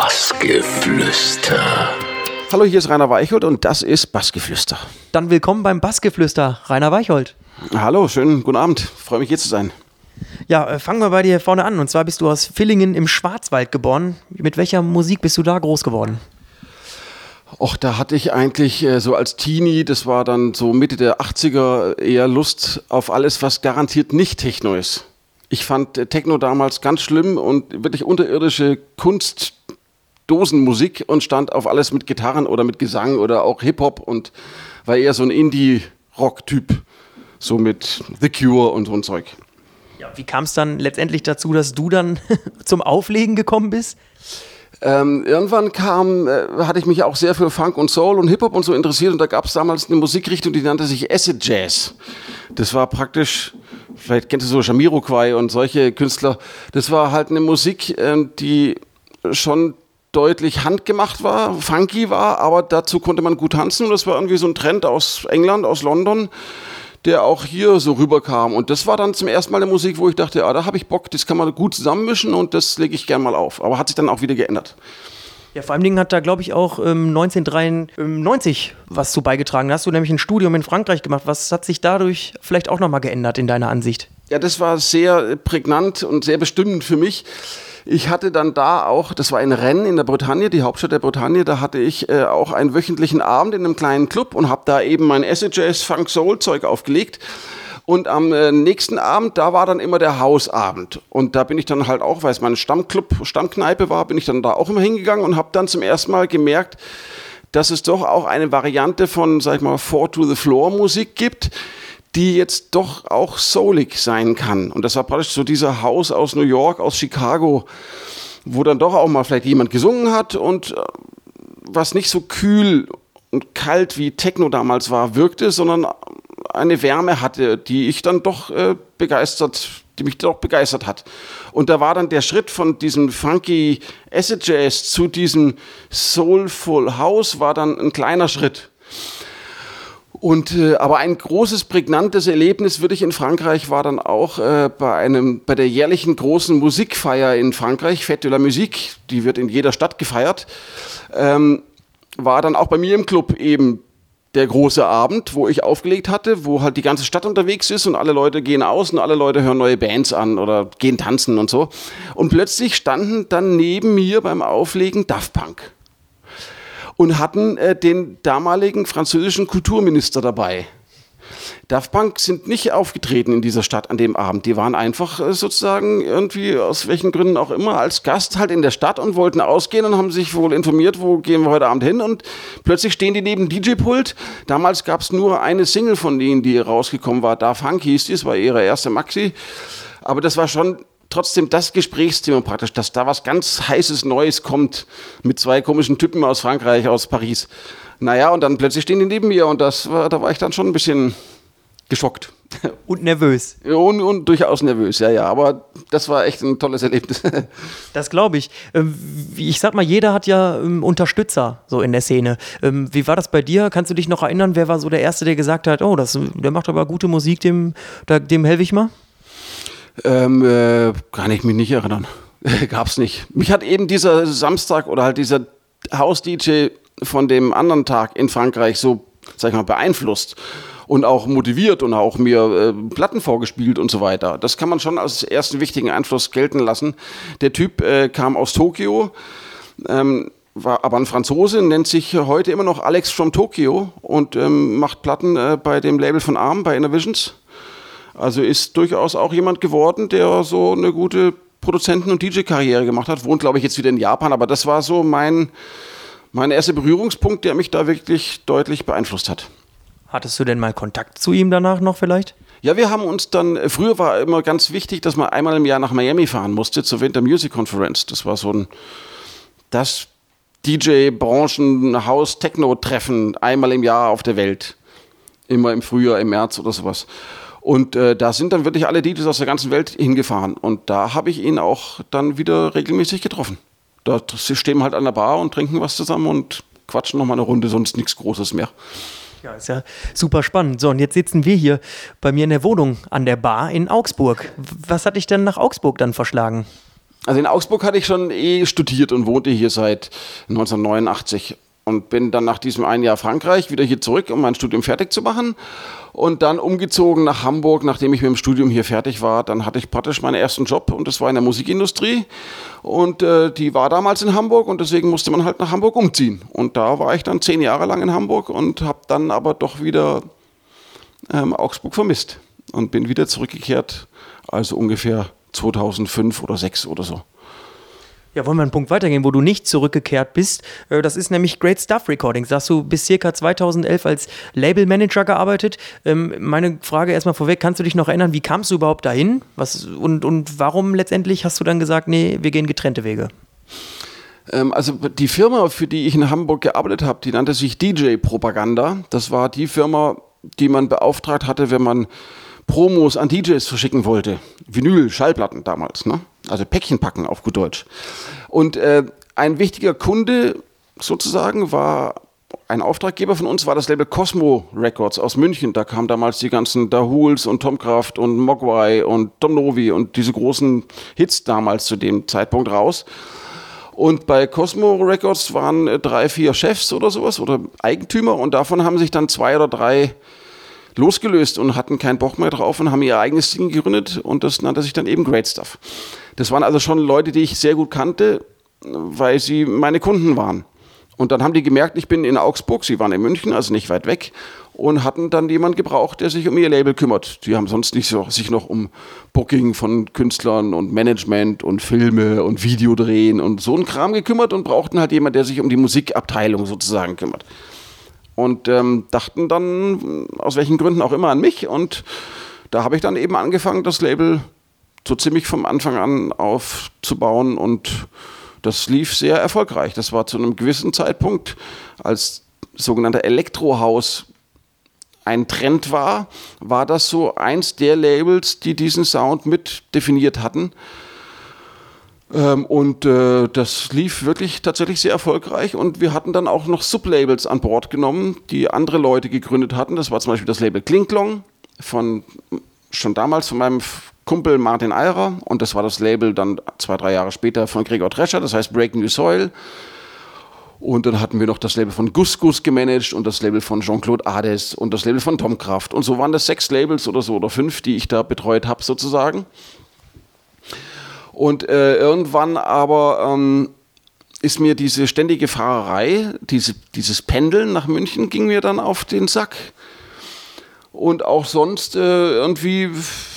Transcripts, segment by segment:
Bassgeflüster. Hallo, hier ist Rainer Weicholt und das ist Bassgeflüster. Dann willkommen beim Bassgeflüster, Rainer Weicholt. Hallo, schönen guten Abend. Freue mich hier zu sein. Ja, äh, fangen wir bei dir vorne an. Und zwar bist du aus Villingen im Schwarzwald geboren. Mit welcher Musik bist du da groß geworden? Och, da hatte ich eigentlich äh, so als Teenie, das war dann so Mitte der 80er, eher Lust auf alles, was garantiert nicht Techno ist. Ich fand äh, Techno damals ganz schlimm und wirklich unterirdische Kunstdosenmusik und stand auf alles mit Gitarren oder mit Gesang oder auch Hip-Hop und war eher so ein Indie-Rock-Typ. So mit The Cure und so ein Zeug. Ja, wie kam es dann letztendlich dazu, dass du dann zum Auflegen gekommen bist? Ähm, irgendwann kam, äh, hatte ich mich auch sehr für Funk und Soul und Hip-Hop und so interessiert und da gab es damals eine Musikrichtung, die nannte sich Acid Jazz. Das war praktisch, vielleicht kennst du so Jamiroquai und solche Künstler, das war halt eine Musik, äh, die schon deutlich handgemacht war, funky war, aber dazu konnte man gut tanzen und das war irgendwie so ein Trend aus England, aus London der auch hier so rüberkam. Und das war dann zum ersten Mal eine Musik, wo ich dachte, ah, da habe ich Bock, das kann man gut zusammenmischen und das lege ich gern mal auf. Aber hat sich dann auch wieder geändert. Ja, vor allen Dingen hat da, glaube ich, auch ähm, 1993 was zu beigetragen. Da hast du nämlich ein Studium in Frankreich gemacht. Was hat sich dadurch vielleicht auch nochmal geändert in deiner Ansicht? Ja, das war sehr prägnant und sehr bestimmend für mich. Ich hatte dann da auch, das war ein Rennen in der Bretagne, die Hauptstadt der Bretagne, da hatte ich äh, auch einen wöchentlichen Abend in einem kleinen Club und habe da eben mein Acid Funk Soul Zeug aufgelegt. Und am äh, nächsten Abend, da war dann immer der Hausabend. Und da bin ich dann halt auch, weil es mein Stammclub, Stammkneipe war, bin ich dann da auch immer hingegangen und habe dann zum ersten Mal gemerkt, dass es doch auch eine Variante von, sag ich mal, Four to the Floor Musik gibt, die jetzt doch auch soulig sein kann. Und das war praktisch so dieser Haus aus New York, aus Chicago, wo dann doch auch mal vielleicht jemand gesungen hat und äh, was nicht so kühl und kalt wie Techno damals war, wirkte, sondern eine Wärme hatte, die ich dann doch äh, begeistert, die mich doch begeistert hat. Und da war dann der Schritt von diesem funky Acid Jazz zu diesem Soulful House war dann ein kleiner Schritt. Und äh, aber ein großes prägnantes Erlebnis würde ich in Frankreich war dann auch äh, bei einem bei der jährlichen großen Musikfeier in Frankreich Fête de la Musique, die wird in jeder Stadt gefeiert, ähm, war dann auch bei mir im Club eben der große Abend, wo ich aufgelegt hatte, wo halt die ganze Stadt unterwegs ist und alle Leute gehen aus und alle Leute hören neue Bands an oder gehen tanzen und so. Und plötzlich standen dann neben mir beim Auflegen Daft Punk und hatten äh, den damaligen französischen Kulturminister dabei. Daft Punk sind nicht aufgetreten in dieser Stadt an dem Abend. Die waren einfach äh, sozusagen irgendwie, aus welchen Gründen auch immer, als Gast halt in der Stadt und wollten ausgehen und haben sich wohl informiert, wo gehen wir heute Abend hin. Und plötzlich stehen die neben DJ-Pult. Damals gab es nur eine Single von denen, die rausgekommen war. Da Funk hieß die, das war ihre erste Maxi. Aber das war schon trotzdem das Gesprächsthema praktisch, dass da was ganz heißes Neues kommt mit zwei komischen Typen aus Frankreich, aus Paris. Naja, und dann plötzlich stehen die neben mir und das war, da war ich dann schon ein bisschen geschockt. Und nervös. Und, und, durchaus nervös, ja, ja. Aber das war echt ein tolles Erlebnis. Das glaube ich. Ähm, ich sag mal, jeder hat ja ähm, Unterstützer so in der Szene. Ähm, wie war das bei dir? Kannst du dich noch erinnern, wer war so der Erste, der gesagt hat, oh, das, der macht aber gute Musik, dem, dem helfe ich mal? Ähm, äh, kann ich mich nicht erinnern. Gab's nicht. Mich hat eben dieser Samstag oder halt dieser Haus-DJ von dem anderen Tag in Frankreich so, sag ich mal, beeinflusst und auch motiviert und auch mir äh, Platten vorgespielt und so weiter. Das kann man schon als ersten wichtigen Einfluss gelten lassen. Der Typ äh, kam aus Tokio, ähm, war aber ein Franzose, nennt sich heute immer noch Alex from Tokyo und ähm, macht Platten äh, bei dem Label von Arm, bei Innovisions. Also ist durchaus auch jemand geworden, der so eine gute Produzenten- und DJ-Karriere gemacht hat. Wohnt, glaube ich, jetzt wieder in Japan, aber das war so mein, mein erster Berührungspunkt, der mich da wirklich deutlich beeinflusst hat. Hattest du denn mal Kontakt zu ihm danach noch vielleicht? Ja, wir haben uns dann, früher war immer ganz wichtig, dass man einmal im Jahr nach Miami fahren musste zur Winter Music Conference. Das war so ein, das DJ-Branchen-Haus-Techno-Treffen einmal im Jahr auf der Welt. Immer im Frühjahr, im März oder sowas. Und äh, da sind dann wirklich alle DJs aus der ganzen Welt hingefahren. Und da habe ich ihn auch dann wieder regelmäßig getroffen. Da stehen wir halt an der Bar und trinken was zusammen und quatschen nochmal eine Runde, sonst nichts Großes mehr. Ja, ist ja super spannend. So, und jetzt sitzen wir hier bei mir in der Wohnung an der Bar in Augsburg. Was hat dich denn nach Augsburg dann verschlagen? Also in Augsburg hatte ich schon eh studiert und wohnte hier seit 1989 und bin dann nach diesem einen Jahr Frankreich wieder hier zurück, um mein Studium fertig zu machen und dann umgezogen nach Hamburg, nachdem ich mit dem Studium hier fertig war. Dann hatte ich praktisch meinen ersten Job und das war in der Musikindustrie und äh, die war damals in Hamburg und deswegen musste man halt nach Hamburg umziehen. Und da war ich dann zehn Jahre lang in Hamburg und habe dann aber doch wieder ähm, Augsburg vermisst und bin wieder zurückgekehrt, also ungefähr 2005 oder 2006 oder so. Ja, wollen wir einen Punkt weitergehen, wo du nicht zurückgekehrt bist. Äh, das ist nämlich Great Stuff Recordings. Da hast du bis circa 2011 als Labelmanager gearbeitet. Ähm, meine Frage erstmal vorweg, kannst du dich noch erinnern, wie kamst du überhaupt dahin? Was, und, und warum letztendlich hast du dann gesagt, nee, wir gehen getrennte Wege? Ähm, also die Firma, für die ich in Hamburg gearbeitet habe, die nannte sich DJ Propaganda. Das war die Firma, die man beauftragt hatte, wenn man Promos an DJs verschicken wollte. Vinyl, Schallplatten damals, ne? Also Päckchen packen auf gut Deutsch. Und äh, ein wichtiger Kunde sozusagen war ein Auftraggeber von uns war das Label Cosmo Records aus München. Da kamen damals die ganzen Dahuls und Tomkraft und Mogwai und Tom Novi und diese großen Hits damals zu dem Zeitpunkt raus. Und bei Cosmo Records waren äh, drei, vier Chefs oder sowas oder Eigentümer und davon haben sich dann zwei oder drei losgelöst und hatten keinen Bock mehr drauf und haben ihr eigenes Ding gegründet und das nannte sich dann eben Great Stuff. Das waren also schon Leute, die ich sehr gut kannte, weil sie meine Kunden waren. Und dann haben die gemerkt, ich bin in Augsburg, sie waren in München, also nicht weit weg, und hatten dann jemanden gebraucht, der sich um ihr Label kümmert. Die haben sonst nicht so, sich noch um Booking von Künstlern und Management und Filme und Videodrehen und so einen Kram gekümmert und brauchten halt jemanden, der sich um die Musikabteilung sozusagen kümmert und ähm, dachten dann, aus welchen Gründen auch immer, an mich. Und da habe ich dann eben angefangen, das Label so ziemlich vom Anfang an aufzubauen und das lief sehr erfolgreich. Das war zu einem gewissen Zeitpunkt, als sogenannter Elektrohaus ein Trend war, war das so eins der Labels, die diesen Sound mit definiert hatten. Ähm, und äh, das lief wirklich tatsächlich sehr erfolgreich und wir hatten dann auch noch Sublabels an Bord genommen, die andere Leute gegründet hatten. Das war zum Beispiel das Label Klinklong von schon damals von meinem Kumpel Martin Eirer und das war das Label dann zwei, drei Jahre später von Gregor Drescher, das heißt Breaking New Soil. Und dann hatten wir noch das Label von Gus Gus gemanagt und das Label von Jean-Claude Ades und das Label von Tom Kraft. Und so waren das sechs Labels oder so oder fünf, die ich da betreut habe sozusagen. Und äh, irgendwann aber ähm, ist mir diese ständige Fahrerei, diese, dieses Pendeln nach München ging mir dann auf den Sack. Und auch sonst äh, irgendwie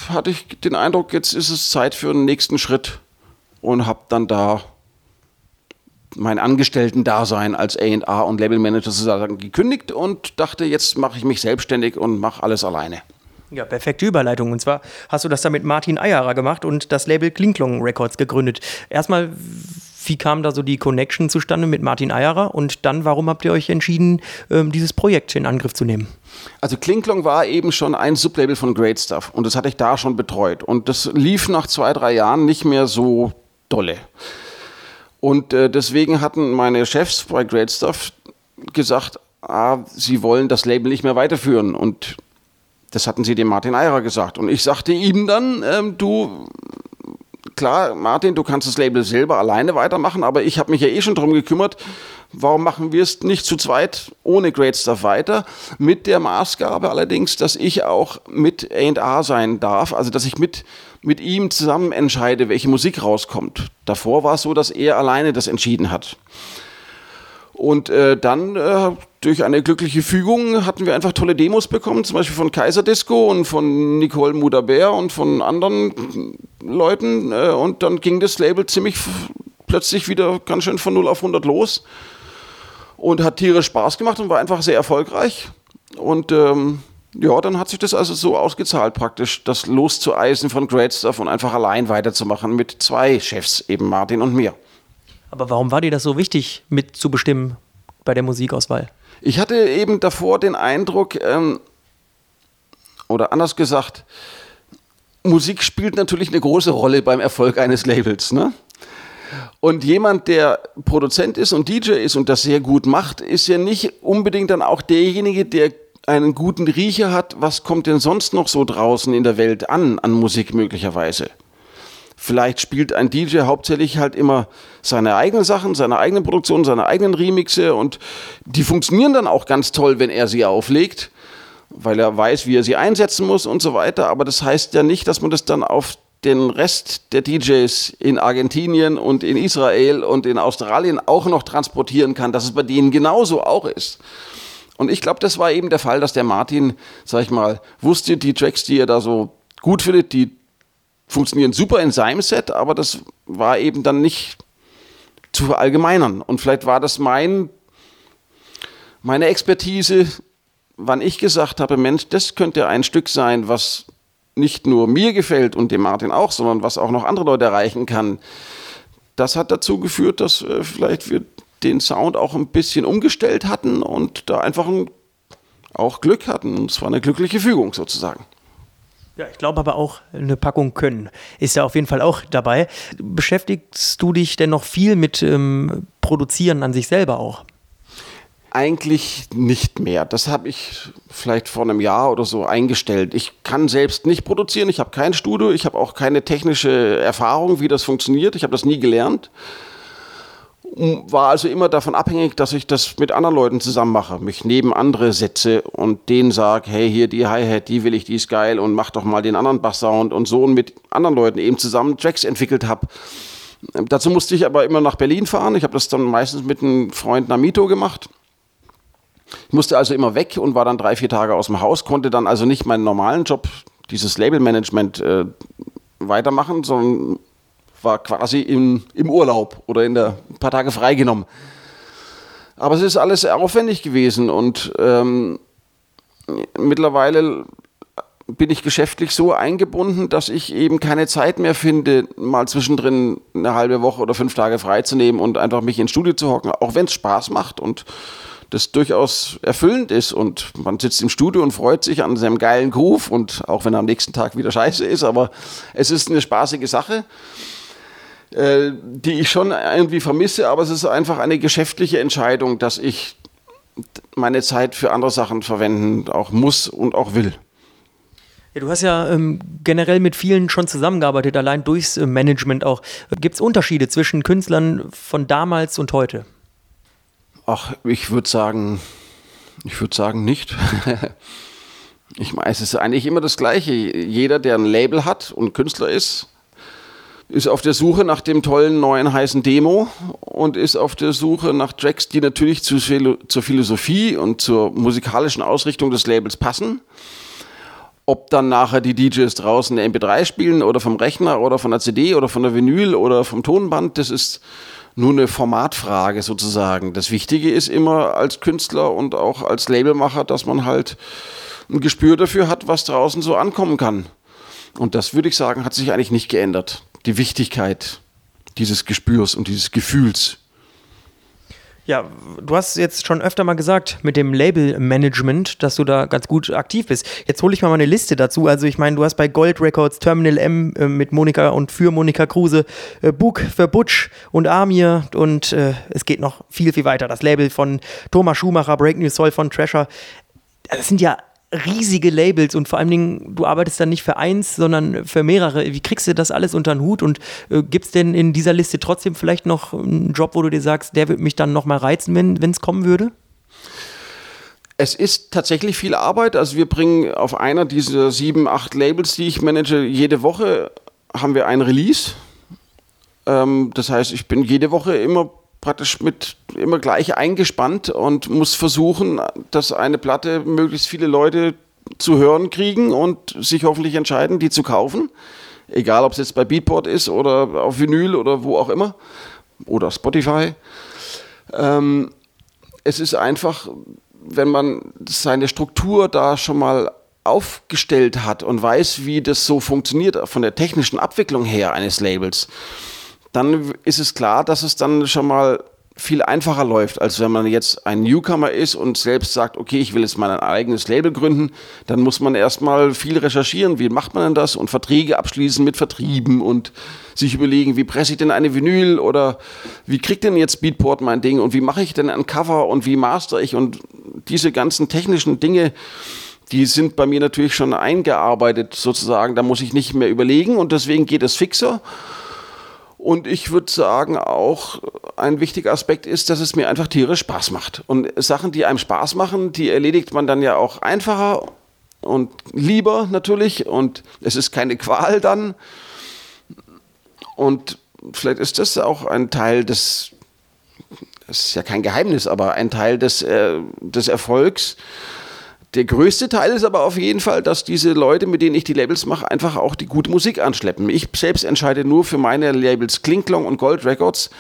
hatte ich den Eindruck, jetzt ist es Zeit für einen nächsten Schritt und habe dann da mein Angestellten-Dasein als A&R und Labelmanager sozusagen gekündigt und dachte, jetzt mache ich mich selbstständig und mache alles alleine. Ja, perfekte Überleitung. Und zwar hast du das da mit Martin Eierer gemacht und das Label Klinklong Records gegründet. Erstmal, wie kam da so die Connection zustande mit Martin Eierer? Und dann, warum habt ihr euch entschieden, ähm, dieses Projekt in Angriff zu nehmen? Also Klinklong war eben schon ein Sublabel von Great Stuff und das hatte ich da schon betreut. Und das lief nach zwei, drei Jahren nicht mehr so dolle. Und äh, deswegen hatten meine Chefs bei Great Stuff gesagt, ah, sie wollen das Label nicht mehr weiterführen. Und das hatten sie dem Martin Eirer gesagt. Und ich sagte ihm dann, ähm, du, klar, Martin, du kannst das Label selber alleine weitermachen, aber ich habe mich ja eh schon darum gekümmert, warum machen wir es nicht zu zweit ohne Great Stuff weiter? Mit der Maßgabe allerdings, dass ich auch mit A&R sein darf, also dass ich mit, mit ihm zusammen entscheide, welche Musik rauskommt. Davor war es so, dass er alleine das entschieden hat. Und äh, dann äh, durch eine glückliche Fügung hatten wir einfach tolle Demos bekommen, zum Beispiel von Kaiser Disco und von Nicole Mudaber und von anderen Leuten. Äh, und dann ging das Label ziemlich plötzlich wieder ganz schön von 0 auf 100 los und hat tierisch Spaß gemacht und war einfach sehr erfolgreich. Und ähm, ja, dann hat sich das also so ausgezahlt, praktisch das loszueisen von Great Stuff und einfach allein weiterzumachen mit zwei Chefs, eben Martin und mir. Aber warum war dir das so wichtig, mitzubestimmen bei der Musikauswahl? Ich hatte eben davor den Eindruck, ähm, oder anders gesagt, Musik spielt natürlich eine große Rolle beim Erfolg eines Labels. Ne? Und jemand, der Produzent ist und DJ ist und das sehr gut macht, ist ja nicht unbedingt dann auch derjenige, der einen guten Riecher hat, was kommt denn sonst noch so draußen in der Welt an, an Musik möglicherweise. Vielleicht spielt ein DJ hauptsächlich halt immer seine eigenen Sachen, seine eigenen Produktionen, seine eigenen Remixe und die funktionieren dann auch ganz toll, wenn er sie auflegt, weil er weiß, wie er sie einsetzen muss und so weiter. Aber das heißt ja nicht, dass man das dann auf den Rest der DJs in Argentinien und in Israel und in Australien auch noch transportieren kann, dass es bei denen genauso auch ist. Und ich glaube, das war eben der Fall, dass der Martin, sag ich mal, wusste, die Tracks, die er da so gut findet, die funktionieren super in seinem Set, aber das war eben dann nicht zu verallgemeinern. Und vielleicht war das mein, meine Expertise, wann ich gesagt habe, Mensch, das könnte ein Stück sein, was nicht nur mir gefällt und dem Martin auch, sondern was auch noch andere Leute erreichen kann. Das hat dazu geführt, dass äh, vielleicht wir den Sound auch ein bisschen umgestellt hatten und da einfach ein, auch Glück hatten. Und es war eine glückliche Fügung sozusagen. Ja, ich glaube aber auch eine Packung können ist ja auf jeden Fall auch dabei. Beschäftigst du dich denn noch viel mit ähm, Produzieren an sich selber auch? Eigentlich nicht mehr. Das habe ich vielleicht vor einem Jahr oder so eingestellt. Ich kann selbst nicht produzieren. Ich habe kein Studio. Ich habe auch keine technische Erfahrung, wie das funktioniert. Ich habe das nie gelernt war also immer davon abhängig, dass ich das mit anderen Leuten zusammen mache, mich neben andere setze und denen sage, hey, hier die Hi-Hat, die will ich, die ist geil und mach doch mal den anderen Bass-Sound und so und mit anderen Leuten eben zusammen Tracks entwickelt habe. Dazu musste ich aber immer nach Berlin fahren. Ich habe das dann meistens mit einem Freund Namito gemacht. Ich musste also immer weg und war dann drei, vier Tage aus dem Haus, konnte dann also nicht meinen normalen Job, dieses Labelmanagement, äh, weitermachen, sondern war quasi im, im Urlaub oder in der ein paar Tage freigenommen. Aber es ist alles sehr aufwendig gewesen und ähm, mittlerweile bin ich geschäftlich so eingebunden, dass ich eben keine Zeit mehr finde, mal zwischendrin eine halbe Woche oder fünf Tage freizunehmen und einfach mich ins Studio zu hocken, auch wenn es Spaß macht und das durchaus erfüllend ist und man sitzt im Studio und freut sich an seinem geilen Groove und auch wenn er am nächsten Tag wieder scheiße ist, aber es ist eine spaßige Sache. Äh, die ich schon irgendwie vermisse, aber es ist einfach eine geschäftliche Entscheidung, dass ich meine Zeit für andere Sachen verwenden auch muss und auch will. Ja, du hast ja ähm, generell mit vielen schon zusammengearbeitet, allein durchs äh, Management auch. Gibt es Unterschiede zwischen Künstlern von damals und heute? Ach, ich würde sagen, ich würde sagen nicht. ich meine, es ist eigentlich immer das Gleiche. Jeder, der ein Label hat und Künstler ist, ist auf der Suche nach dem tollen neuen heißen Demo und ist auf der Suche nach Tracks, die natürlich zu, zur Philosophie und zur musikalischen Ausrichtung des Labels passen. Ob dann nachher die DJs draußen eine MP3 spielen oder vom Rechner oder von der CD oder von der Vinyl oder vom Tonband, das ist nur eine Formatfrage sozusagen. Das Wichtige ist immer als Künstler und auch als Labelmacher, dass man halt ein Gespür dafür hat, was draußen so ankommen kann. Und das würde ich sagen, hat sich eigentlich nicht geändert die Wichtigkeit dieses Gespürs und dieses Gefühls. Ja, du hast jetzt schon öfter mal gesagt mit dem Label-Management, dass du da ganz gut aktiv bist. Jetzt hole ich mal meine Liste dazu. Also ich meine, du hast bei Gold Records Terminal M äh, mit Monika und für Monika Kruse, äh, Book für Butch und Amir und äh, es geht noch viel, viel weiter. Das Label von Thomas Schumacher, Break New Soul von Treasure. Das sind ja riesige Labels und vor allen Dingen, du arbeitest dann nicht für eins, sondern für mehrere. Wie kriegst du das alles unter den Hut und äh, gibt es denn in dieser Liste trotzdem vielleicht noch einen Job, wo du dir sagst, der würde mich dann nochmal reizen, wenn es kommen würde? Es ist tatsächlich viel Arbeit. Also wir bringen auf einer dieser sieben, acht Labels, die ich manage, jede Woche haben wir ein Release. Ähm, das heißt, ich bin jede Woche immer praktisch mit immer gleich eingespannt und muss versuchen, dass eine Platte möglichst viele Leute zu hören kriegen und sich hoffentlich entscheiden, die zu kaufen. Egal, ob es jetzt bei Beatport ist oder auf Vinyl oder wo auch immer. Oder Spotify. Ähm, es ist einfach, wenn man seine Struktur da schon mal aufgestellt hat und weiß, wie das so funktioniert von der technischen Abwicklung her eines Labels, dann ist es klar, dass es dann schon mal viel einfacher läuft, als wenn man jetzt ein Newcomer ist und selbst sagt, okay, ich will jetzt mal ein eigenes Label gründen, dann muss man erstmal viel recherchieren, wie macht man denn das und Verträge abschließen mit Vertrieben und sich überlegen, wie presse ich denn eine Vinyl oder wie kriegt denn jetzt Beatport mein Ding und wie mache ich denn ein Cover und wie master ich und diese ganzen technischen Dinge, die sind bei mir natürlich schon eingearbeitet sozusagen. Da muss ich nicht mehr überlegen und deswegen geht es fixer. Und ich würde sagen, auch ein wichtiger Aspekt ist, dass es mir einfach tierisch Spaß macht. Und Sachen, die einem Spaß machen, die erledigt man dann ja auch einfacher und lieber natürlich. Und es ist keine Qual dann. Und vielleicht ist das auch ein Teil des, das ist ja kein Geheimnis, aber ein Teil des, äh, des Erfolgs der größte Teil ist aber auf jeden Fall, dass diese Leute, mit denen ich die Labels mache, einfach auch die gute Musik anschleppen. Ich selbst entscheide nur für meine Labels Klinklong und Gold Records,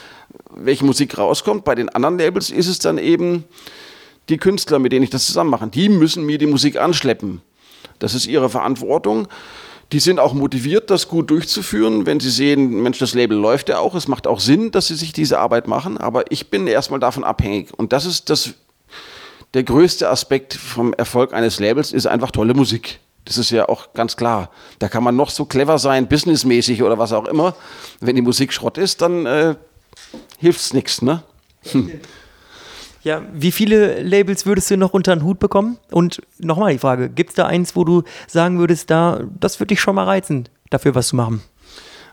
welche Musik rauskommt. Bei den anderen Labels ist es dann eben die Künstler, mit denen ich das zusammen mache. Die müssen mir die Musik anschleppen. Das ist ihre Verantwortung. Die sind auch motiviert, das gut durchzuführen, wenn sie sehen, Mensch, das Label läuft ja auch, es macht auch Sinn, dass sie sich diese Arbeit machen, aber ich bin erstmal davon abhängig. Und das ist das der größte Aspekt vom Erfolg eines Labels ist einfach tolle Musik. Das ist ja auch ganz klar. Da kann man noch so clever sein, businessmäßig oder was auch immer. Wenn die Musik Schrott ist, dann äh, hilft es nichts, ne? Hm. Ja, wie viele Labels würdest du noch unter den Hut bekommen? Und nochmal die Frage, gibt es da eins, wo du sagen würdest, da, das würde dich schon mal reizen, dafür was zu machen?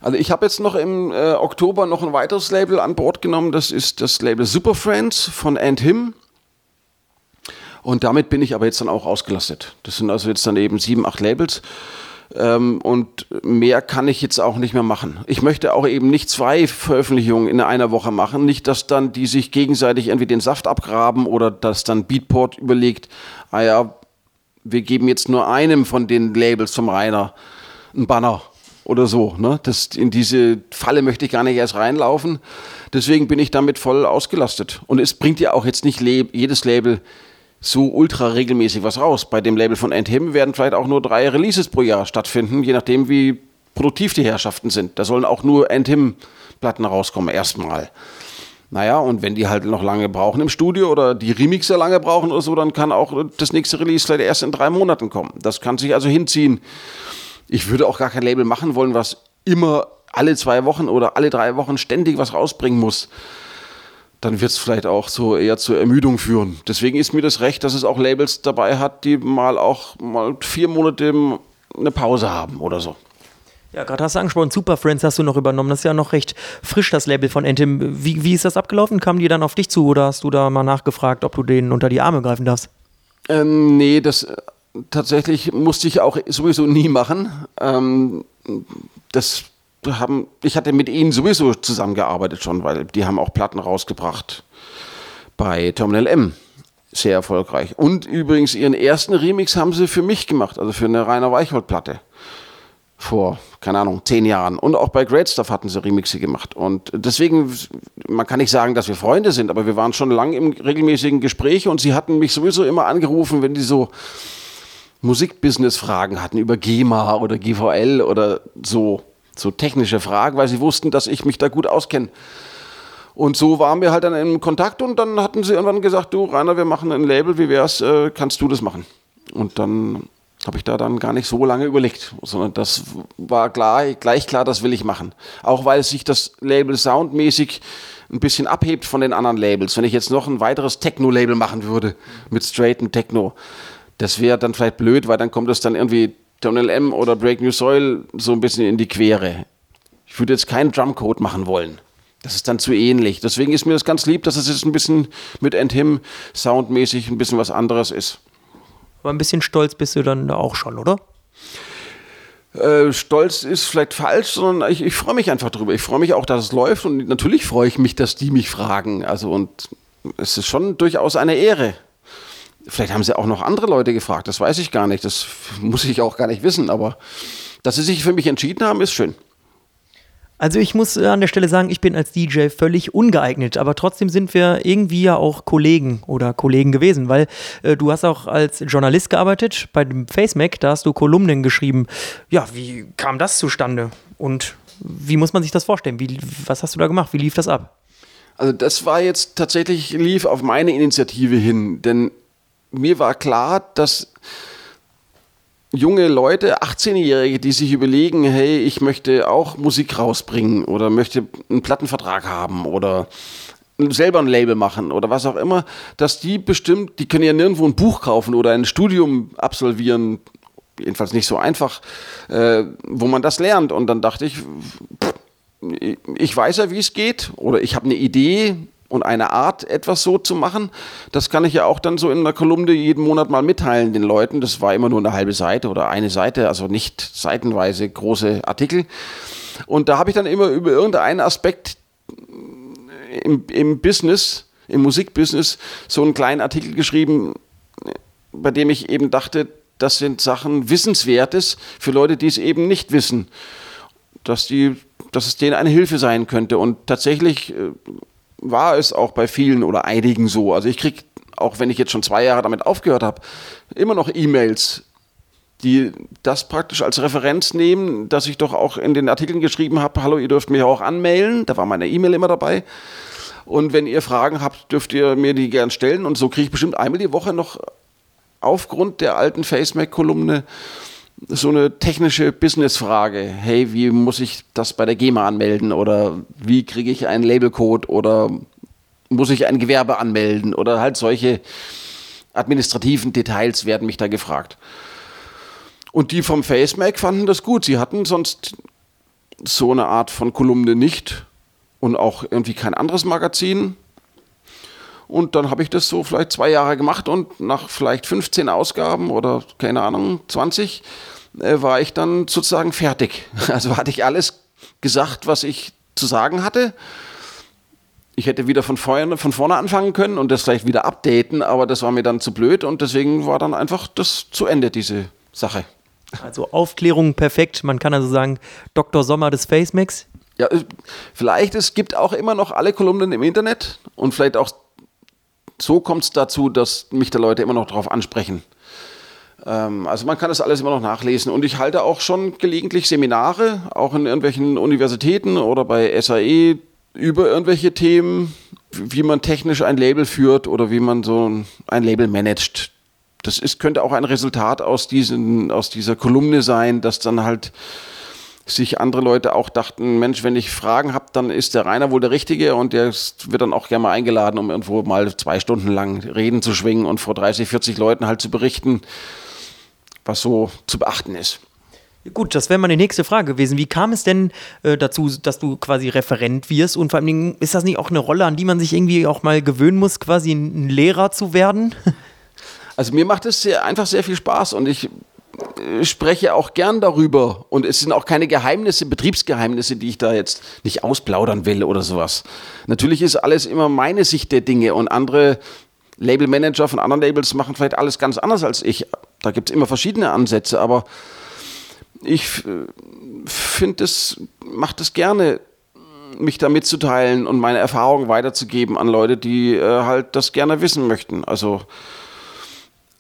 Also ich habe jetzt noch im äh, Oktober noch ein weiteres Label an Bord genommen, das ist das Label Super Friends von And Him. Und damit bin ich aber jetzt dann auch ausgelastet. Das sind also jetzt dann eben sieben, acht Labels. Ähm, und mehr kann ich jetzt auch nicht mehr machen. Ich möchte auch eben nicht zwei Veröffentlichungen in einer Woche machen. Nicht, dass dann die sich gegenseitig irgendwie den Saft abgraben oder dass dann Beatport überlegt, ah ja, wir geben jetzt nur einem von den Labels zum Rainer einen Banner oder so. Ne? Das, in diese Falle möchte ich gar nicht erst reinlaufen. Deswegen bin ich damit voll ausgelastet. Und es bringt ja auch jetzt nicht jedes Label so ultra regelmäßig was raus. Bei dem Label von Endhim werden vielleicht auch nur drei Releases pro Jahr stattfinden, je nachdem, wie produktiv die Herrschaften sind. Da sollen auch nur Endhim-Platten rauskommen, erstmal. Naja, und wenn die halt noch lange brauchen im Studio oder die Remixer lange brauchen oder so, dann kann auch das nächste Release vielleicht erst in drei Monaten kommen. Das kann sich also hinziehen. Ich würde auch gar kein Label machen wollen, was immer alle zwei Wochen oder alle drei Wochen ständig was rausbringen muss dann wird es vielleicht auch so eher zur Ermüdung führen. Deswegen ist mir das recht, dass es auch Labels dabei hat, die mal auch mal vier Monate eine Pause haben oder so. Ja, gerade hast du angesprochen, Super Friends hast du noch übernommen. Das ist ja noch recht frisch, das Label von Entim. Wie, wie ist das abgelaufen? Kamen die dann auf dich zu oder hast du da mal nachgefragt, ob du denen unter die Arme greifen darfst? Ähm, nee, das äh, tatsächlich musste ich auch sowieso nie machen. Ähm, das haben, ich hatte mit ihnen sowieso zusammengearbeitet schon, weil die haben auch Platten rausgebracht bei Terminal M. Sehr erfolgreich. Und übrigens, ihren ersten Remix haben sie für mich gemacht, also für eine Rainer Weichhold-Platte. Vor, keine Ahnung, zehn Jahren. Und auch bei Great Stuff hatten sie Remixe gemacht. Und deswegen, man kann nicht sagen, dass wir Freunde sind, aber wir waren schon lange im regelmäßigen Gespräch und sie hatten mich sowieso immer angerufen, wenn die so Musikbusiness-Fragen hatten über GEMA oder GVL oder so so technische Fragen, weil sie wussten, dass ich mich da gut auskenne. Und so waren wir halt dann in Kontakt und dann hatten sie irgendwann gesagt, du Rainer, wir machen ein Label, wie wär's, äh, kannst du das machen? Und dann habe ich da dann gar nicht so lange überlegt, sondern das war klar, gleich klar, das will ich machen. Auch weil sich das Label soundmäßig ein bisschen abhebt von den anderen Labels. Wenn ich jetzt noch ein weiteres Techno-Label machen würde mit straighten Techno, das wäre dann vielleicht blöd, weil dann kommt es dann irgendwie Donald M oder Break New Soil so ein bisschen in die Quere. Ich würde jetzt keinen Drumcode machen wollen. Das ist dann zu ähnlich. Deswegen ist mir das ganz lieb, dass es jetzt ein bisschen mit End Him soundmäßig ein bisschen was anderes ist. Aber ein bisschen stolz bist du dann auch schon, oder? Äh, stolz ist vielleicht falsch, sondern ich, ich freue mich einfach drüber. Ich freue mich auch, dass es läuft und natürlich freue ich mich, dass die mich fragen. Also und es ist schon durchaus eine Ehre. Vielleicht haben sie auch noch andere Leute gefragt, das weiß ich gar nicht, das muss ich auch gar nicht wissen, aber dass sie sich für mich entschieden haben, ist schön. Also ich muss äh, an der Stelle sagen, ich bin als DJ völlig ungeeignet, aber trotzdem sind wir irgendwie ja auch Kollegen oder Kollegen gewesen, weil äh, du hast auch als Journalist gearbeitet bei dem FaceMac, da hast du Kolumnen geschrieben. Ja, wie kam das zustande und wie muss man sich das vorstellen? Wie, was hast du da gemacht? Wie lief das ab? Also das war jetzt tatsächlich, lief auf meine Initiative hin, denn mir war klar, dass junge Leute, 18-Jährige, die sich überlegen, hey, ich möchte auch Musik rausbringen oder möchte einen Plattenvertrag haben oder selber ein Label machen oder was auch immer, dass die bestimmt, die können ja nirgendwo ein Buch kaufen oder ein Studium absolvieren, jedenfalls nicht so einfach, äh, wo man das lernt. Und dann dachte ich, pff, ich weiß ja, wie es geht oder ich habe eine Idee und eine Art, etwas so zu machen. Das kann ich ja auch dann so in einer Kolumne jeden Monat mal mitteilen den Leuten. Das war immer nur eine halbe Seite oder eine Seite, also nicht seitenweise große Artikel. Und da habe ich dann immer über irgendeinen Aspekt im, im Business, im Musikbusiness, so einen kleinen Artikel geschrieben, bei dem ich eben dachte, das sind Sachen Wissenswertes für Leute, die es eben nicht wissen. Dass, die, dass es denen eine Hilfe sein könnte. Und tatsächlich äh, war es auch bei vielen oder einigen so. Also ich kriege, auch wenn ich jetzt schon zwei Jahre damit aufgehört habe, immer noch E-Mails, die das praktisch als Referenz nehmen, dass ich doch auch in den Artikeln geschrieben habe, hallo, ihr dürft mich auch anmailen, da war meine E-Mail immer dabei. Und wenn ihr Fragen habt, dürft ihr mir die gern stellen. Und so kriege ich bestimmt einmal die Woche noch aufgrund der alten FaceMac-Kolumne so eine technische Business-Frage. Hey, wie muss ich das bei der GEMA anmelden? Oder wie kriege ich einen Labelcode? Oder muss ich ein Gewerbe anmelden? Oder halt solche administrativen Details werden mich da gefragt. Und die vom FaceMac fanden das gut. Sie hatten sonst so eine Art von Kolumne nicht und auch irgendwie kein anderes Magazin. Und dann habe ich das so vielleicht zwei Jahre gemacht und nach vielleicht 15 Ausgaben oder keine Ahnung, 20, äh, war ich dann sozusagen fertig. Also hatte ich alles gesagt, was ich zu sagen hatte. Ich hätte wieder von vorne, von vorne anfangen können und das vielleicht wieder updaten, aber das war mir dann zu blöd und deswegen war dann einfach das zu Ende, diese Sache. Also Aufklärung perfekt. Man kann also sagen, Dr. Sommer des FaceMax. Ja, äh, vielleicht, es gibt auch immer noch alle Kolumnen im Internet und vielleicht auch so kommt es dazu, dass mich da Leute immer noch darauf ansprechen. Ähm, also man kann das alles immer noch nachlesen. Und ich halte auch schon gelegentlich Seminare, auch in irgendwelchen Universitäten oder bei SAE über irgendwelche Themen, wie man technisch ein Label führt oder wie man so ein Label managt. Das ist, könnte auch ein Resultat aus, diesen, aus dieser Kolumne sein, dass dann halt sich andere Leute auch dachten, Mensch, wenn ich Fragen habe, dann ist der Rainer wohl der Richtige und der wird dann auch gerne mal eingeladen, um irgendwo mal zwei Stunden lang Reden zu schwingen und vor 30, 40 Leuten halt zu berichten, was so zu beachten ist. Gut, das wäre meine nächste Frage gewesen. Wie kam es denn äh, dazu, dass du quasi Referent wirst? Und vor allem ist das nicht auch eine Rolle, an die man sich irgendwie auch mal gewöhnen muss, quasi ein Lehrer zu werden? Also mir macht es sehr, einfach sehr viel Spaß und ich spreche auch gern darüber und es sind auch keine Geheimnisse, Betriebsgeheimnisse, die ich da jetzt nicht ausplaudern will oder sowas. Natürlich ist alles immer meine Sicht der Dinge und andere Labelmanager von anderen Labels machen vielleicht alles ganz anders als ich. Da gibt es immer verschiedene Ansätze, aber ich äh, finde es, macht es gerne, mich da mitzuteilen und meine Erfahrungen weiterzugeben an Leute, die äh, halt das gerne wissen möchten. Also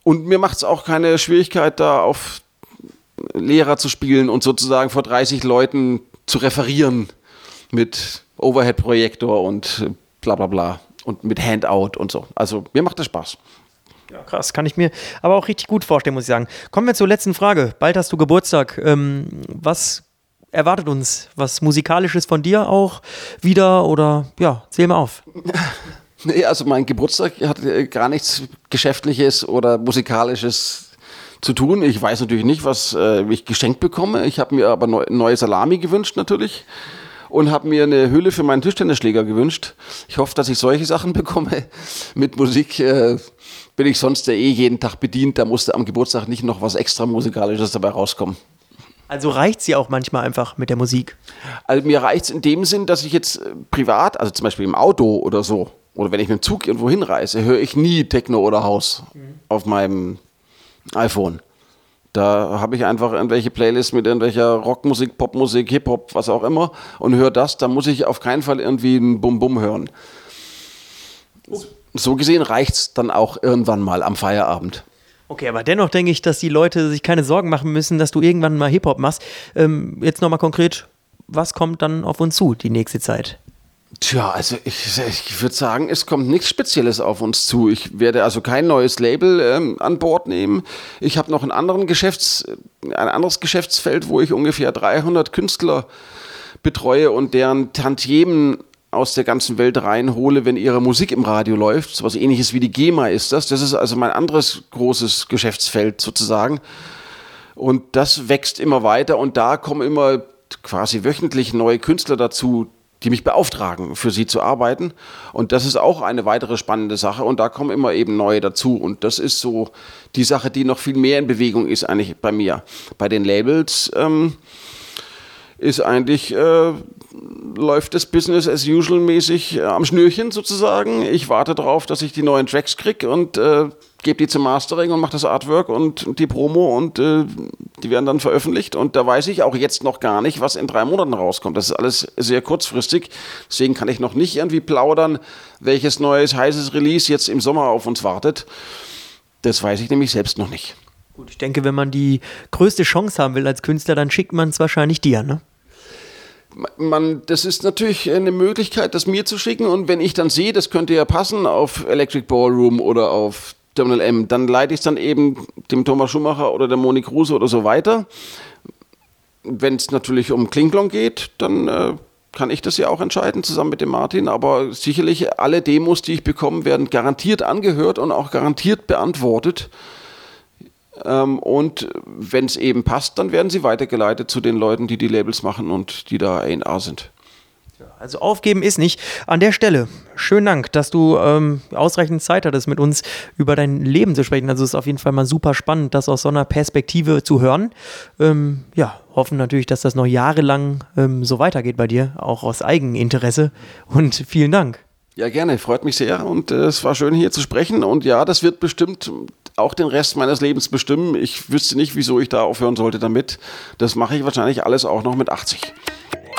und mir macht es auch keine Schwierigkeit, da auf Lehrer zu spielen und sozusagen vor 30 Leuten zu referieren mit Overhead-Projektor und bla bla bla und mit Handout und so. Also mir macht das Spaß. Ja, krass, kann ich mir aber auch richtig gut vorstellen, muss ich sagen. Kommen wir zur letzten Frage. Bald hast du Geburtstag. Ähm, was erwartet uns? Was Musikalisches von dir auch wieder? Oder ja, zähl mal auf. Nee, also mein Geburtstag hat äh, gar nichts Geschäftliches oder Musikalisches zu tun. Ich weiß natürlich nicht, was äh, ich geschenkt bekomme. Ich habe mir aber neu, neue Salami gewünscht natürlich und habe mir eine Hülle für meinen Tischtennisschläger gewünscht. Ich hoffe, dass ich solche Sachen bekomme. Mit Musik äh, bin ich sonst ja eh jeden Tag bedient. Da musste am Geburtstag nicht noch was extra Musikalisches dabei rauskommen. Also reicht sie auch manchmal einfach mit der Musik? Also mir reicht es in dem Sinn, dass ich jetzt äh, privat, also zum Beispiel im Auto oder so, oder wenn ich mit dem Zug irgendwo hinreise, höre ich nie Techno oder Haus mhm. auf meinem iPhone. Da habe ich einfach irgendwelche Playlists mit irgendwelcher Rockmusik, Popmusik, Hip-Hop, was auch immer und höre das. Da muss ich auf keinen Fall irgendwie ein Bum-Bum hören. Oh. So gesehen reicht es dann auch irgendwann mal am Feierabend. Okay, aber dennoch denke ich, dass die Leute sich keine Sorgen machen müssen, dass du irgendwann mal Hip-Hop machst. Ähm, jetzt nochmal konkret, was kommt dann auf uns zu die nächste Zeit? Tja, also ich, ich würde sagen, es kommt nichts Spezielles auf uns zu. Ich werde also kein neues Label ähm, an Bord nehmen. Ich habe noch einen anderen Geschäfts-, ein anderes Geschäftsfeld, wo ich ungefähr 300 Künstler betreue und deren Tantiemen aus der ganzen Welt reinhole, wenn ihre Musik im Radio läuft. So was ähnliches wie die GEMA ist das. Das ist also mein anderes großes Geschäftsfeld sozusagen. Und das wächst immer weiter und da kommen immer quasi wöchentlich neue Künstler dazu, die mich beauftragen, für sie zu arbeiten. Und das ist auch eine weitere spannende Sache. Und da kommen immer eben neue dazu. Und das ist so die Sache, die noch viel mehr in Bewegung ist eigentlich bei mir. Bei den Labels ähm, ist eigentlich, äh, läuft das Business as usual mäßig äh, am Schnürchen sozusagen. Ich warte darauf, dass ich die neuen Tracks kriege und äh, gebe die zum Mastering und mache das Artwork und die Promo und äh, die werden dann veröffentlicht. Und da weiß ich auch jetzt noch gar nicht, was in drei Monaten rauskommt. Das ist alles sehr kurzfristig. Deswegen kann ich noch nicht irgendwie plaudern, welches neues heißes Release jetzt im Sommer auf uns wartet. Das weiß ich nämlich selbst noch nicht. Gut, ich denke, wenn man die größte Chance haben will als Künstler, dann schickt man es wahrscheinlich dir, ne? Man, das ist natürlich eine Möglichkeit, das mir zu schicken. Und wenn ich dann sehe, das könnte ja passen auf Electric Ballroom oder auf Terminal M, dann leite ich es dann eben dem Thomas Schumacher oder der Moni Kruse oder so weiter. Wenn es natürlich um Klinglong geht, dann äh, kann ich das ja auch entscheiden, zusammen mit dem Martin. Aber sicherlich alle Demos, die ich bekomme, werden garantiert angehört und auch garantiert beantwortet. Ähm, und wenn es eben passt, dann werden sie weitergeleitet zu den Leuten, die die Labels machen und die da A&R sind. Also aufgeben ist nicht. An der Stelle, schönen Dank, dass du ähm, ausreichend Zeit hattest, mit uns über dein Leben zu sprechen. Also es ist auf jeden Fall mal super spannend, das aus so einer Perspektive zu hören. Ähm, ja, hoffen natürlich, dass das noch jahrelang ähm, so weitergeht bei dir, auch aus Eigeninteresse. Und vielen Dank. Ja, gerne, freut mich sehr und äh, es war schön hier zu sprechen. Und ja, das wird bestimmt auch den Rest meines Lebens bestimmen. Ich wüsste nicht, wieso ich da aufhören sollte damit. Das mache ich wahrscheinlich alles auch noch mit 80.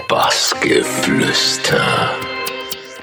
Bassgeflüster.